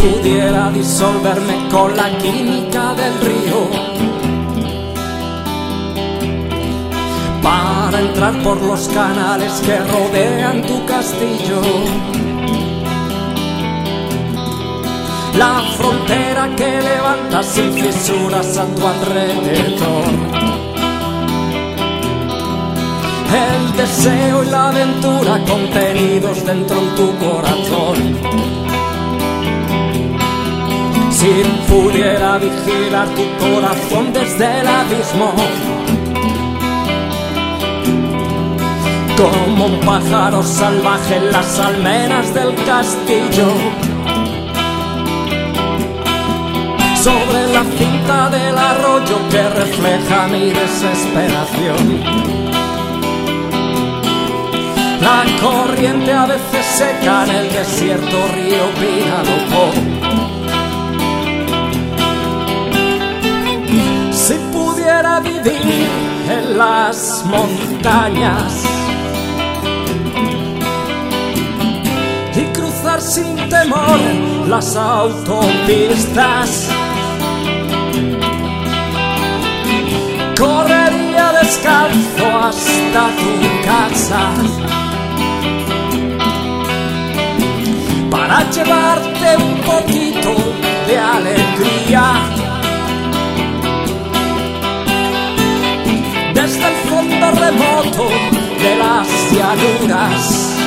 pudiera disolverme con la química del río, para entrar por los canales que rodean tu castillo, la frontera que levanta sin fisuras a tu alrededor. El deseo y la aventura contenidos dentro de tu corazón. Si pudiera vigilar tu corazón desde el abismo, como un pájaro salvaje en las almenas del castillo. Sobre la cinta del arroyo que refleja mi desesperación. La corriente a veces seca en el desierto río Vinalopó. Si pudiera vivir en las montañas y cruzar sin temor las autopistas, correría descalzo hasta tu casa llevarte un poquito de alegría. Desde el fondo remoto de las llanuras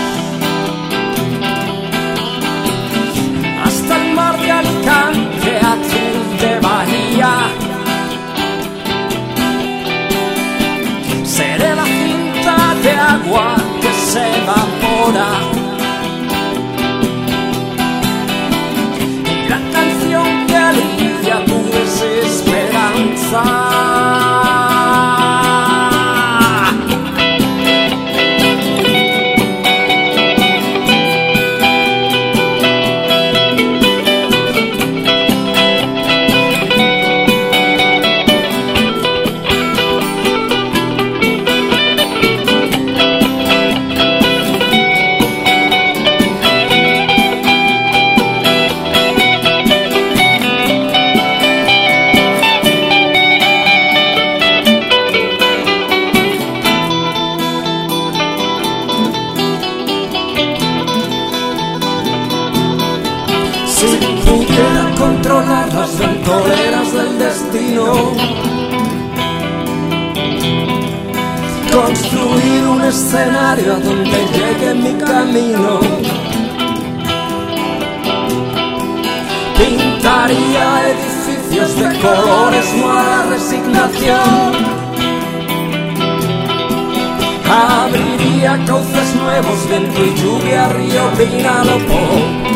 Construir un escenario donde llegue mi camino. Pintaría edificios de colores, no a resignación. Abriría cauces nuevos, viento y lluvia, río Vinalopó